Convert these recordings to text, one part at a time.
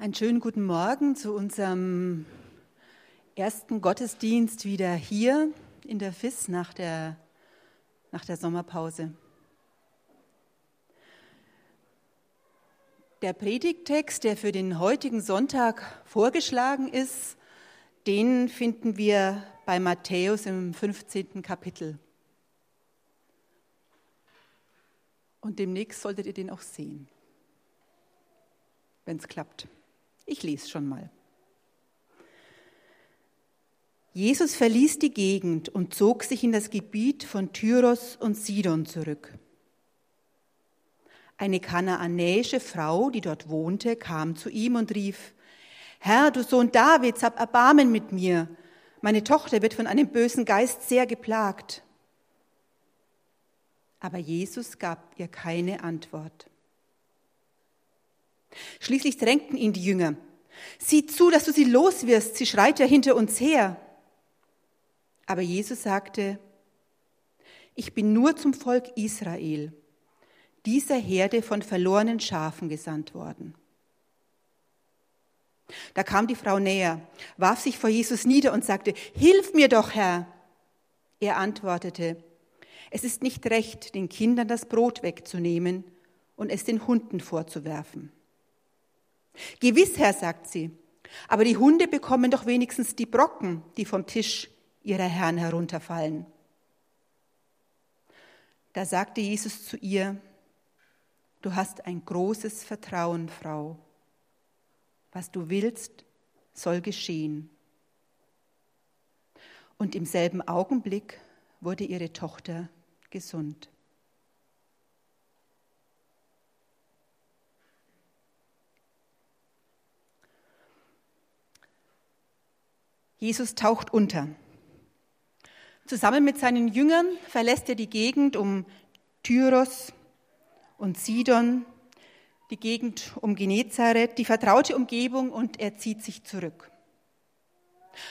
Einen schönen guten Morgen zu unserem ersten Gottesdienst wieder hier in der FIS nach der, nach der Sommerpause. Der Predigttext, der für den heutigen Sonntag vorgeschlagen ist, den finden wir bei Matthäus im 15. Kapitel. Und demnächst solltet ihr den auch sehen, wenn es klappt. Ich lese schon mal. Jesus verließ die Gegend und zog sich in das Gebiet von Tyros und Sidon zurück. Eine kanaanäische Frau, die dort wohnte, kam zu ihm und rief, Herr, du Sohn Davids, hab Erbarmen mit mir. Meine Tochter wird von einem bösen Geist sehr geplagt. Aber Jesus gab ihr keine Antwort. Schließlich drängten ihn die Jünger. Sieh zu, dass du sie loswirst, sie schreit ja hinter uns her. Aber Jesus sagte, ich bin nur zum Volk Israel, dieser Herde von verlorenen Schafen gesandt worden. Da kam die Frau näher, warf sich vor Jesus nieder und sagte, Hilf mir doch, Herr. Er antwortete, es ist nicht recht, den Kindern das Brot wegzunehmen und es den Hunden vorzuwerfen. Gewiss, Herr, sagt sie, aber die Hunde bekommen doch wenigstens die Brocken, die vom Tisch ihrer Herren herunterfallen. Da sagte Jesus zu ihr, du hast ein großes Vertrauen, Frau. Was du willst, soll geschehen. Und im selben Augenblick wurde ihre Tochter gesund. Jesus taucht unter. Zusammen mit seinen Jüngern verlässt er die Gegend um Tyros und Sidon, die Gegend um Genezareth, die vertraute Umgebung und er zieht sich zurück.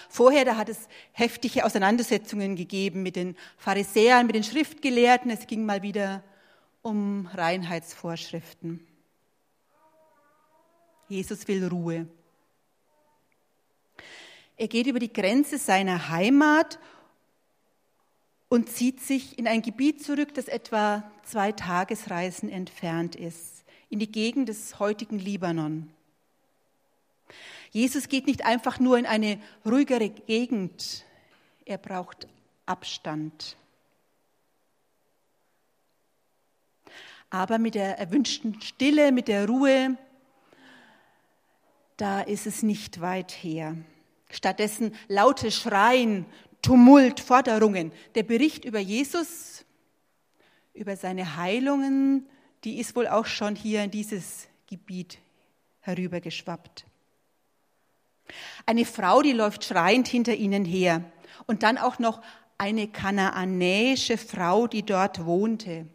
Vorher, da hat es heftige Auseinandersetzungen gegeben mit den Pharisäern, mit den Schriftgelehrten. Es ging mal wieder um Reinheitsvorschriften. Jesus will Ruhe. Er geht über die Grenze seiner Heimat und zieht sich in ein Gebiet zurück, das etwa zwei Tagesreisen entfernt ist, in die Gegend des heutigen Libanon. Jesus geht nicht einfach nur in eine ruhigere Gegend, er braucht Abstand. Aber mit der erwünschten Stille, mit der Ruhe, da ist es nicht weit her. Stattdessen laute Schreien, Tumult, Forderungen. Der Bericht über Jesus, über seine Heilungen, die ist wohl auch schon hier in dieses Gebiet herübergeschwappt. Eine Frau, die läuft schreiend hinter ihnen her. Und dann auch noch eine kanaanäische Frau, die dort wohnte.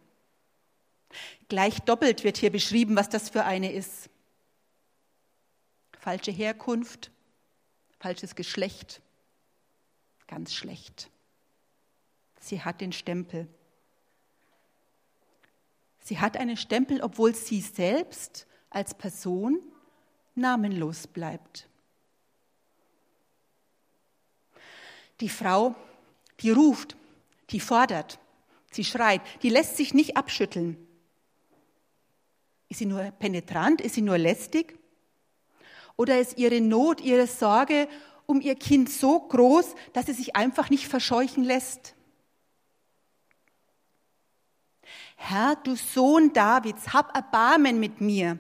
Gleich doppelt wird hier beschrieben, was das für eine ist. Falsche Herkunft, falsches Geschlecht. Ganz schlecht. Sie hat den Stempel. Sie hat einen Stempel, obwohl sie selbst als Person namenlos bleibt. Die Frau, die ruft, die fordert, sie schreit, die lässt sich nicht abschütteln. Ist sie nur penetrant? Ist sie nur lästig? Oder ist ihre Not, ihre Sorge um ihr Kind so groß, dass sie sich einfach nicht verscheuchen lässt? Herr, du Sohn Davids, hab Erbarmen mit mir.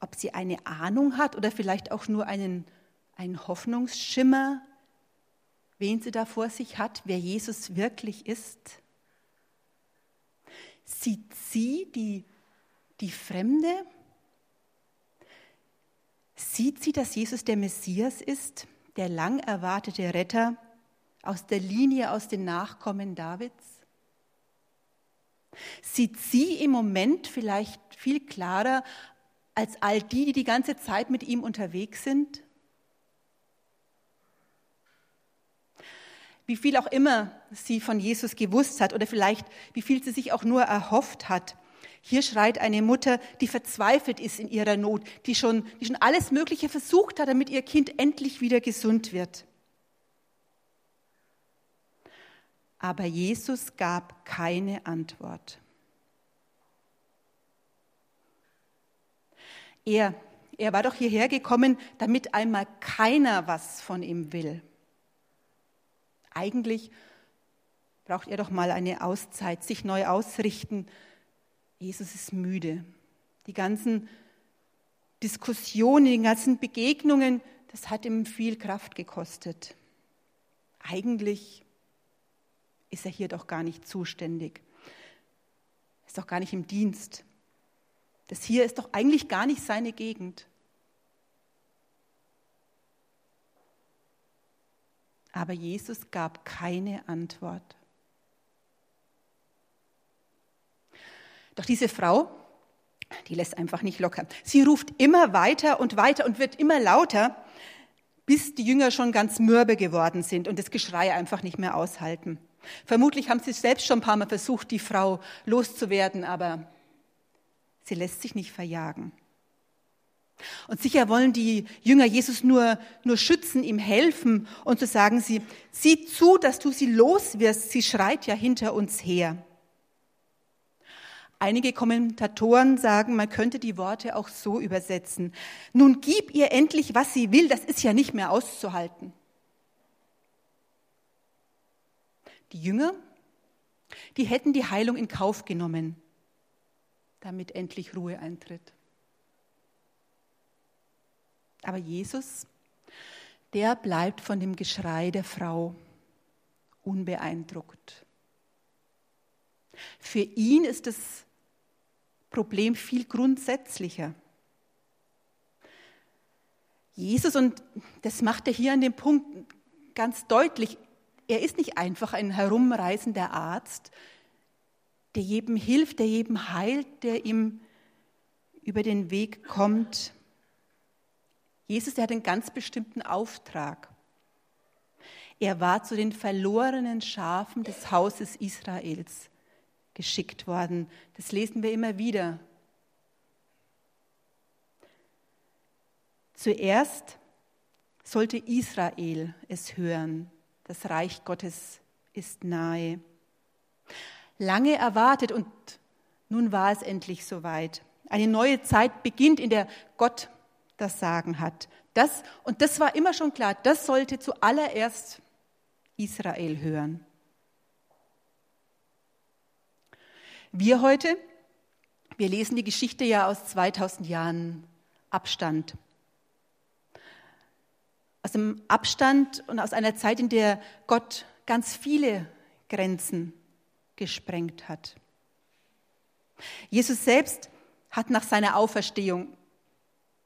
Ob sie eine Ahnung hat oder vielleicht auch nur einen, einen Hoffnungsschimmer, wen sie da vor sich hat, wer Jesus wirklich ist? Sieht sie die, die Fremde? Sieht sie, dass Jesus der Messias ist, der lang erwartete Retter aus der Linie, aus den Nachkommen Davids? Sieht sie im Moment vielleicht viel klarer als all die, die die ganze Zeit mit ihm unterwegs sind? Wie viel auch immer sie von Jesus gewusst hat oder vielleicht wie viel sie sich auch nur erhofft hat, Hier schreit eine Mutter, die verzweifelt ist in ihrer Not, die schon, die schon alles Mögliche versucht hat, damit ihr Kind endlich wieder gesund wird. Aber Jesus gab keine Antwort. Er, er war doch hierher gekommen, damit einmal keiner was von ihm will. Eigentlich braucht er doch mal eine Auszeit, sich neu ausrichten. Jesus ist müde. Die ganzen Diskussionen, die ganzen Begegnungen, das hat ihm viel Kraft gekostet. Eigentlich ist er hier doch gar nicht zuständig. Ist doch gar nicht im Dienst. Das hier ist doch eigentlich gar nicht seine Gegend. Aber Jesus gab keine Antwort. Doch diese Frau, die lässt einfach nicht locker. Sie ruft immer weiter und weiter und wird immer lauter, bis die Jünger schon ganz mürbe geworden sind und das Geschrei einfach nicht mehr aushalten. Vermutlich haben sie selbst schon ein paar Mal versucht, die Frau loszuwerden, aber sie lässt sich nicht verjagen. Und sicher wollen die Jünger Jesus nur, nur schützen, ihm helfen und so sagen sie, sieh zu, dass du sie loswirst, sie schreit ja hinter uns her. Einige Kommentatoren sagen, man könnte die Worte auch so übersetzen. Nun gib ihr endlich, was sie will, das ist ja nicht mehr auszuhalten. Die Jünger, die hätten die Heilung in Kauf genommen, damit endlich Ruhe eintritt. Aber Jesus, der bleibt von dem Geschrei der Frau unbeeindruckt. Für ihn ist das Problem viel grundsätzlicher. Jesus, und das macht er hier an dem Punkt ganz deutlich, er ist nicht einfach ein herumreisender Arzt, der jedem hilft, der jedem heilt, der ihm über den Weg kommt. Jesus, der hat einen ganz bestimmten Auftrag. Er war zu den verlorenen Schafen des Hauses Israels geschickt worden. Das lesen wir immer wieder. Zuerst sollte Israel es hören. Das Reich Gottes ist nahe. Lange erwartet und nun war es endlich soweit. Eine neue Zeit beginnt, in der Gott das Sagen hat. Das, und das war immer schon klar, das sollte zuallererst Israel hören. Wir heute, wir lesen die Geschichte ja aus 2000 Jahren Abstand. Aus dem Abstand und aus einer Zeit, in der Gott ganz viele Grenzen gesprengt hat. Jesus selbst hat nach seiner Auferstehung,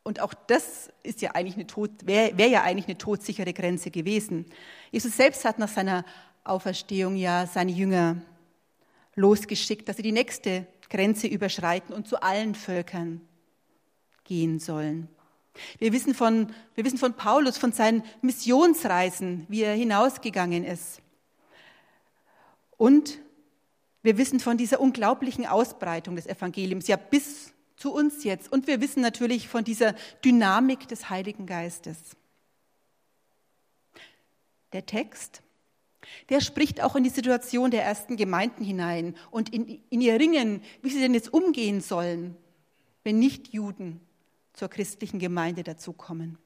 und auch das ist ja eigentlich eine wäre wär ja eigentlich eine todsichere Grenze gewesen. Jesus selbst hat nach seiner Auferstehung ja seine Jünger losgeschickt, dass sie die nächste Grenze überschreiten und zu allen Völkern gehen sollen. Wir wissen von, wir wissen von Paulus, von seinen Missionsreisen, wie er hinausgegangen ist. Und wir wissen von dieser unglaublichen Ausbreitung des Evangeliums, ja bis zu uns jetzt. Und wir wissen natürlich von dieser Dynamik des Heiligen Geistes. Der Text der spricht auch in die Situation der ersten Gemeinden hinein und in, in ihr Ringen, wie sie denn jetzt umgehen sollen, wenn nicht Juden zur christlichen Gemeinde dazukommen.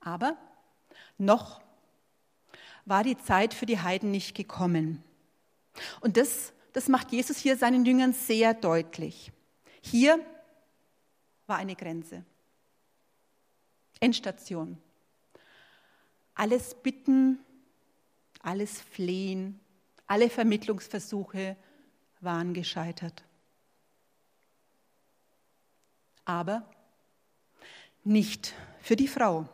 Aber noch war die Zeit für die Heiden nicht gekommen. Und das, das macht Jesus hier seinen Jüngern sehr deutlich. Hier war eine Grenze. Endstation alles Bitten, alles Flehen, alle Vermittlungsversuche waren gescheitert. Aber nicht für die Frau.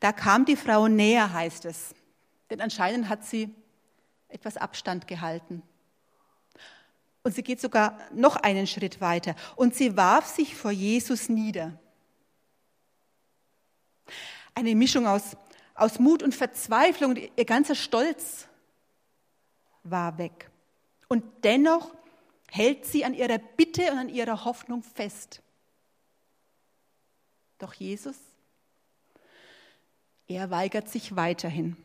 Da kam die Frau näher, heißt es, denn anscheinend hat sie etwas Abstand gehalten. Und sie geht sogar noch einen Schritt weiter und sie warf sich vor Jesus nieder. Eine Mischung aus, aus Mut und Verzweiflung. Ihr ganzer Stolz war weg. Und dennoch hält sie an ihrer Bitte und an ihrer Hoffnung fest. Doch Jesus, er weigert sich weiterhin.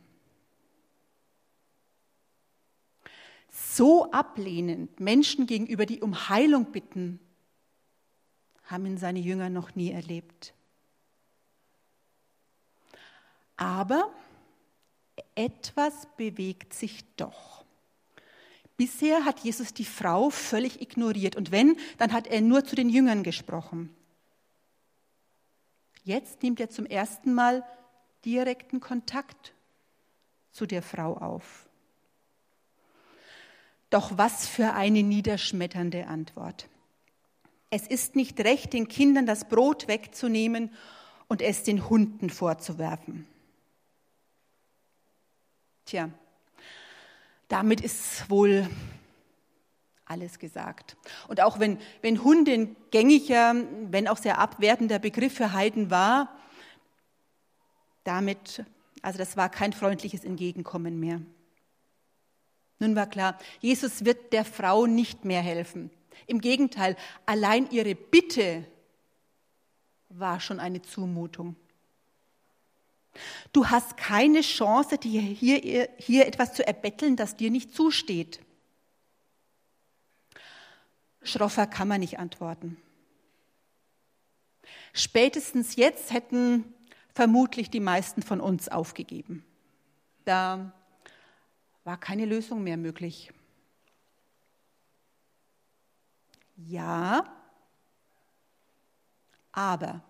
So ablehnend Menschen gegenüber, die um Heilung bitten, haben ihn seine Jünger noch nie erlebt. Aber etwas bewegt sich doch. Bisher hat Jesus die Frau völlig ignoriert und wenn, dann hat er nur zu den Jüngern gesprochen. Jetzt nimmt er zum ersten Mal direkten Kontakt zu der Frau auf. Doch was für eine niederschmetternde Antwort. Es ist nicht recht, den Kindern das Brot wegzunehmen und es den Hunden vorzuwerfen. Tja, damit ist wohl alles gesagt. Und auch wenn, wenn Hund ein gängiger, wenn auch sehr abwertender Begriff für Heiden war, damit, also das war kein freundliches Entgegenkommen mehr. Nun war klar, Jesus wird der Frau nicht mehr helfen. Im Gegenteil, allein ihre Bitte war schon eine Zumutung. Du hast keine Chance, dir hier, hier etwas zu erbetteln, das dir nicht zusteht. Schroffer kann man nicht antworten. Spätestens jetzt hätten vermutlich die meisten von uns aufgegeben. Da war keine Lösung mehr möglich. Ja, aber.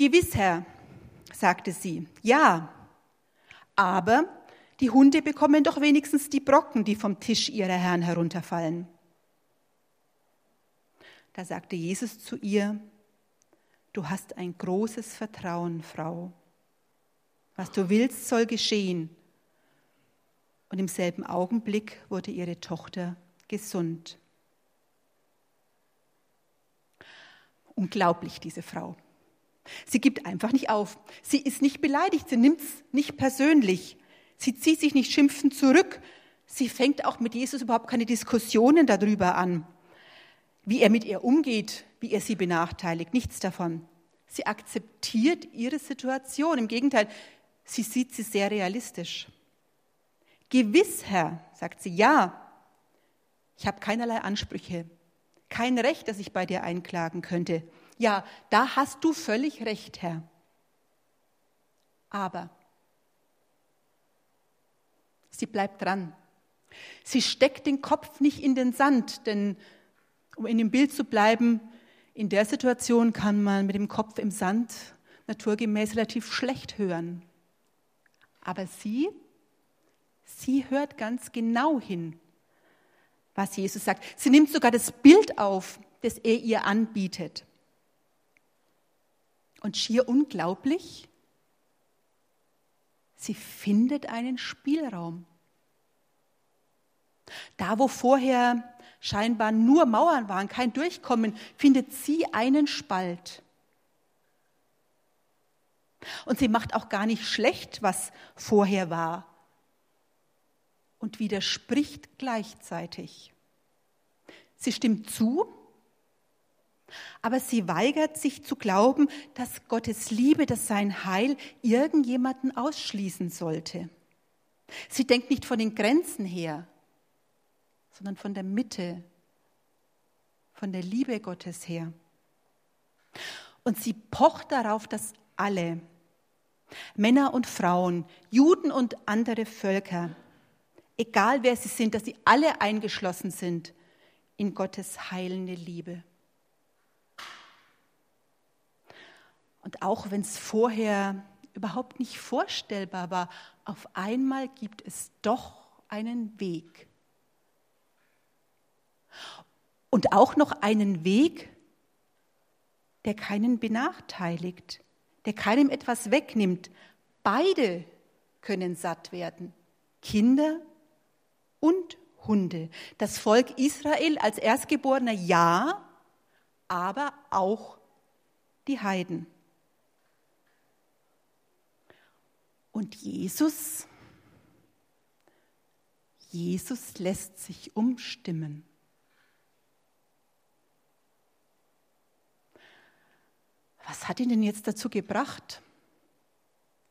Gewiss, Herr, sagte sie, ja, aber die Hunde bekommen doch wenigstens die Brocken, die vom Tisch ihrer Herren herunterfallen. Da sagte Jesus zu ihr, du hast ein großes Vertrauen, Frau. Was du willst, soll geschehen. Und im selben Augenblick wurde ihre Tochter gesund. Unglaublich, diese Frau. Sie gibt einfach nicht auf. Sie ist nicht beleidigt, sie nimmt es nicht persönlich. Sie zieht sich nicht schimpfend zurück. Sie fängt auch mit Jesus überhaupt keine Diskussionen darüber an, wie er mit ihr umgeht, wie er sie benachteiligt. Nichts davon. Sie akzeptiert ihre Situation. Im Gegenteil, sie sieht sie sehr realistisch. Gewiss, Herr, sagt sie, ja, ich habe keinerlei Ansprüche, kein Recht, das ich bei dir einklagen könnte. Ja, da hast du völlig recht, Herr. Aber sie bleibt dran. Sie steckt den Kopf nicht in den Sand, denn um in dem Bild zu bleiben, in der Situation kann man mit dem Kopf im Sand naturgemäß relativ schlecht hören. Aber sie, sie hört ganz genau hin, was Jesus sagt. Sie nimmt sogar das Bild auf, das er ihr anbietet. Und schier unglaublich, sie findet einen Spielraum. Da, wo vorher scheinbar nur Mauern waren, kein Durchkommen, findet sie einen Spalt. Und sie macht auch gar nicht schlecht, was vorher war. Und widerspricht gleichzeitig. Sie stimmt zu aber sie weigert sich zu glauben, dass Gottes Liebe, dass sein Heil irgendjemanden ausschließen sollte. Sie denkt nicht von den Grenzen her, sondern von der Mitte, von der Liebe Gottes her. Und sie pocht darauf, dass alle, Männer und Frauen, Juden und andere Völker, egal wer sie sind, dass sie alle eingeschlossen sind in Gottes heilende Liebe. Und auch wenn es vorher überhaupt nicht vorstellbar war, auf einmal gibt es doch einen Weg. Und auch noch einen Weg, der keinen benachteiligt, der keinem etwas wegnimmt. Beide können satt werden, Kinder und Hunde. Das Volk Israel als Erstgeborener ja, aber auch die Heiden. Und Jesus, Jesus lässt sich umstimmen. Was hat ihn denn jetzt dazu gebracht,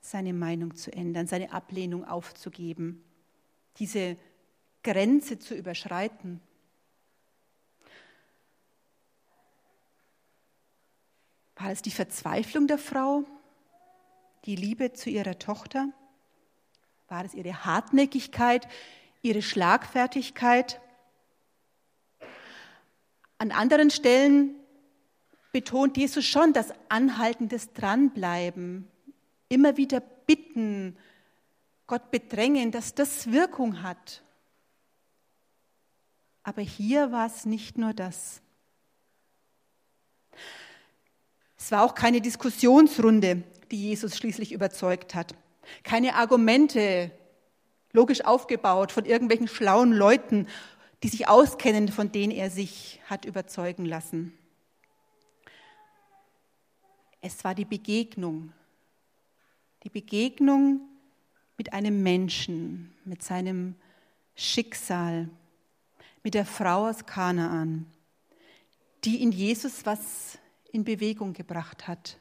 seine Meinung zu ändern, seine Ablehnung aufzugeben, diese Grenze zu überschreiten? War es die Verzweiflung der Frau, die Liebe zu ihrer Tochter? War es ihre Hartnäckigkeit, ihre Schlagfertigkeit? An anderen Stellen betont Jesus schon das anhaltendes Dranbleiben, immer wieder bitten, Gott bedrängen, dass das Wirkung hat. Aber hier war es nicht nur das. Es war auch keine Diskussionsrunde, die Jesus schließlich überzeugt hat. Keine Argumente, logisch aufgebaut von irgendwelchen schlauen Leuten, die sich auskennen, von denen er sich hat überzeugen lassen. Es war die Begegnung, die Begegnung mit einem Menschen, mit seinem Schicksal, mit der Frau aus Kanaan, die in Jesus was in Bewegung gebracht hat.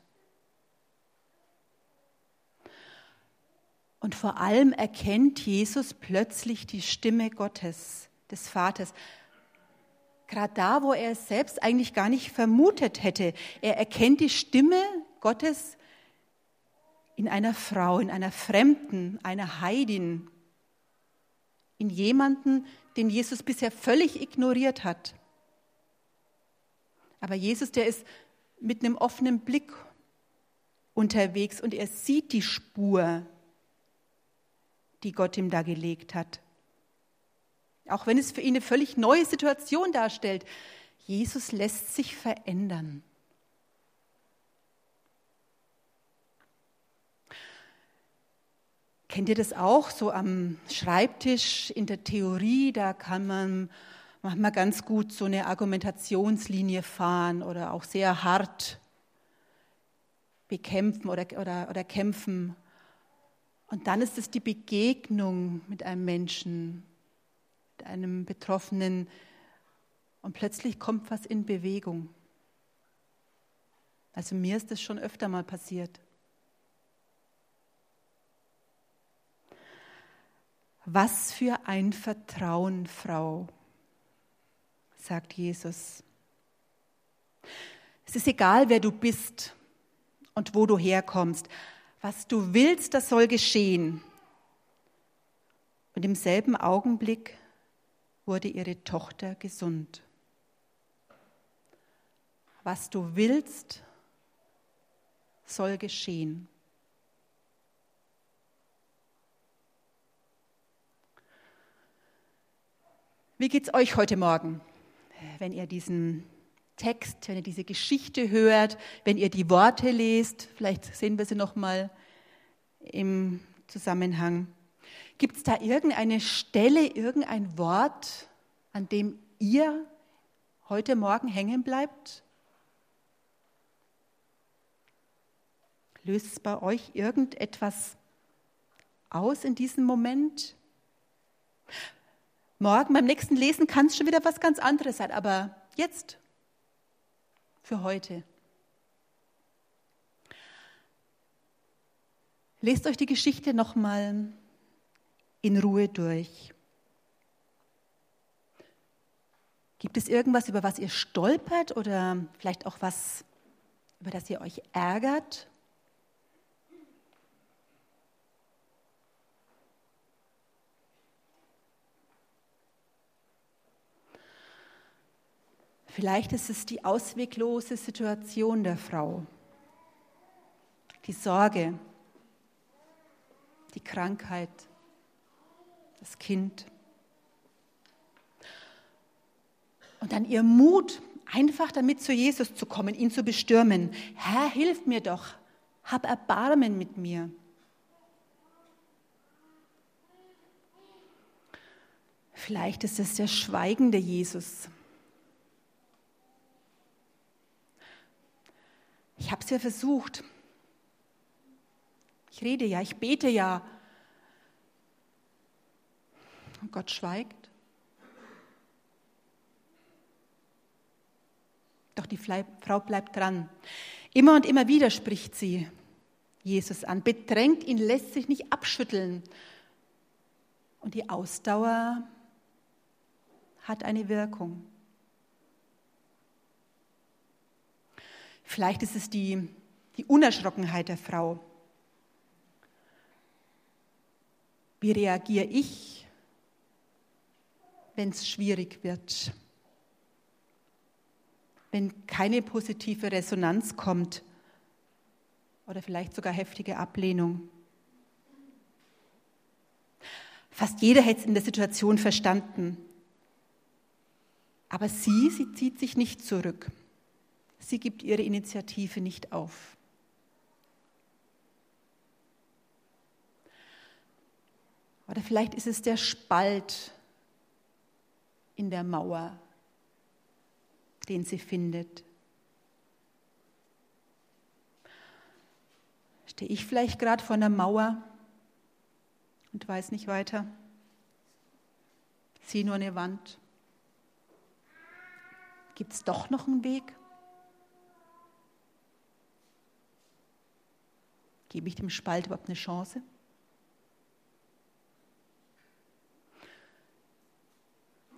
Und vor allem erkennt Jesus plötzlich die Stimme Gottes, des Vaters. Gerade da, wo er es selbst eigentlich gar nicht vermutet hätte. Er erkennt die Stimme Gottes in einer Frau, in einer Fremden, einer Heidin, in jemanden, den Jesus bisher völlig ignoriert hat. Aber Jesus, der ist mit einem offenen Blick unterwegs und er sieht die Spur, die Gott ihm da gelegt hat. Auch wenn es für ihn eine völlig neue Situation darstellt. Jesus lässt sich verändern. Kennt ihr das auch so am Schreibtisch in der Theorie? Da kann man manchmal ganz gut so eine Argumentationslinie fahren oder auch sehr hart bekämpfen oder, oder, oder kämpfen. Und dann ist es die Begegnung mit einem Menschen, mit einem Betroffenen und plötzlich kommt was in Bewegung. Also mir ist das schon öfter mal passiert. Was für ein Vertrauen, Frau, sagt Jesus. Es ist egal, wer du bist und wo du herkommst. Was du willst, das soll geschehen. Und im selben Augenblick wurde ihre Tochter gesund. Was du willst, soll geschehen. Wie geht es euch heute Morgen, wenn ihr diesen Text, wenn ihr diese Geschichte hört, wenn ihr die Worte lest? Vielleicht sehen wir sie noch mal im Zusammenhang. Gibt es da irgendeine Stelle, irgendein Wort, an dem ihr heute Morgen hängen bleibt? Löst es bei euch irgendetwas aus in diesem Moment? Morgen beim nächsten Lesen kann es schon wieder was ganz anderes sein, aber jetzt, für heute. Lest euch die Geschichte nochmal in Ruhe durch. Gibt es irgendwas, über was ihr stolpert oder vielleicht auch was, über das ihr euch ärgert? Vielleicht ist es die ausweglose Situation der Frau, die Sorge, die Krankheit, das Kind. Und dann ihr Mut, einfach damit zu Jesus zu kommen, ihn zu bestürmen. Herr, hilf mir doch, hab Erbarmen mit mir. Vielleicht ist es der schweigende Jesus, Ich habe es ja versucht. Ich rede ja, ich bete ja. Und Gott schweigt. Doch die Frau bleibt dran. Immer und immer wieder spricht sie Jesus an, bedrängt ihn, lässt sich nicht abschütteln. Und die Ausdauer hat eine Wirkung. Vielleicht ist es die, die Unerschrockenheit der Frau. Wie reagiere ich, wenn es schwierig wird? Wenn keine positive Resonanz kommt oder vielleicht sogar heftige Ablehnung? Fast jeder hätte es in der Situation verstanden. Aber sie, sie zieht sich nicht zurück. Sie gibt ihre Initiative nicht auf. Oder vielleicht ist es der Spalt in der Mauer, den sie findet. Stehe ich vielleicht gerade vor einer Mauer und weiß nicht weiter? Sehe nur eine Wand. Gibt es doch noch einen Weg? Gebe ich dem Spalt überhaupt eine Chance?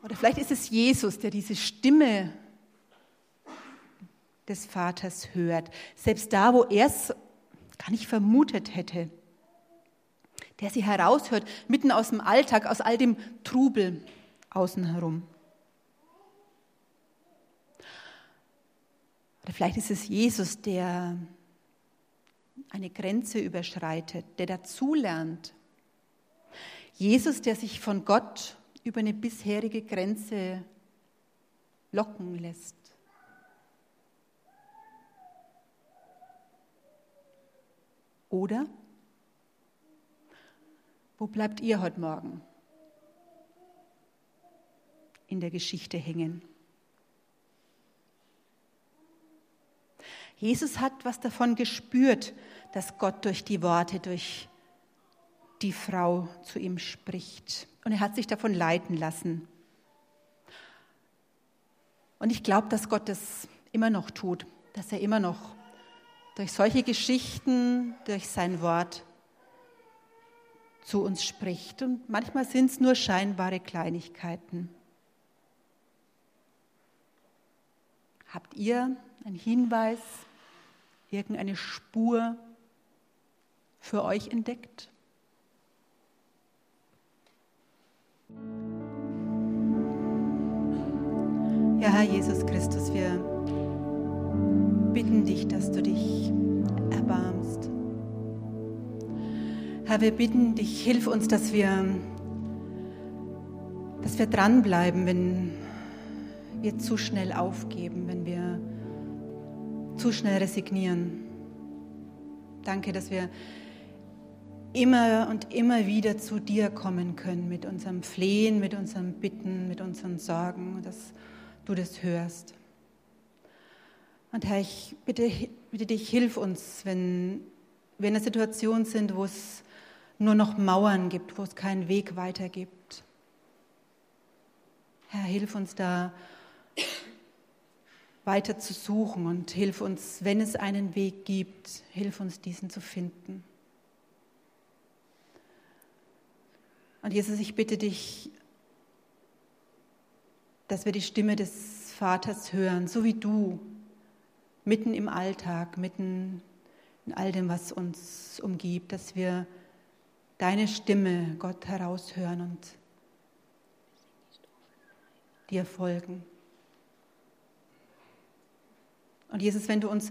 Oder vielleicht ist es Jesus, der diese Stimme des Vaters hört, selbst da, wo er es gar nicht vermutet hätte, der sie heraushört, mitten aus dem Alltag, aus all dem Trubel außen herum. Oder vielleicht ist es Jesus, der eine Grenze überschreitet, der dazulernt. Jesus, der sich von Gott über eine bisherige Grenze locken lässt. Oder? Wo bleibt ihr heute Morgen in der Geschichte hängen? Jesus hat was davon gespürt, dass Gott durch die Worte, durch die Frau zu ihm spricht. Und er hat sich davon leiten lassen. Und ich glaube, dass Gott das immer noch tut, dass er immer noch durch solche Geschichten, durch sein Wort zu uns spricht. Und manchmal sind es nur scheinbare Kleinigkeiten. Habt ihr einen Hinweis, irgendeine Spur für euch entdeckt? Ja, Herr Jesus Christus, wir bitten dich, dass du dich erbarmst. Herr, wir bitten dich, hilf uns, dass wir, dass wir dranbleiben, wenn wir zu schnell aufgeben, wenn wir zu schnell resignieren. Danke, dass wir immer und immer wieder zu dir kommen können mit unserem Flehen, mit unserem Bitten, mit unseren Sorgen, dass du das hörst. Und Herr, ich bitte, bitte dich, hilf uns, wenn wir in einer Situation sind, wo es nur noch Mauern gibt, wo es keinen Weg weiter gibt. Herr, hilf uns da weiter zu suchen und hilf uns, wenn es einen Weg gibt, hilf uns, diesen zu finden. Und Jesus, ich bitte dich, dass wir die Stimme des Vaters hören, so wie du, mitten im Alltag, mitten in all dem, was uns umgibt, dass wir deine Stimme, Gott, heraushören und dir folgen. Und Jesus, wenn du uns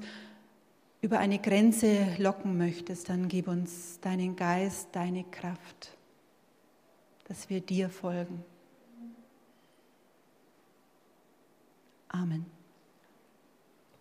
über eine Grenze locken möchtest, dann gib uns deinen Geist, deine Kraft dass wir dir folgen. Amen.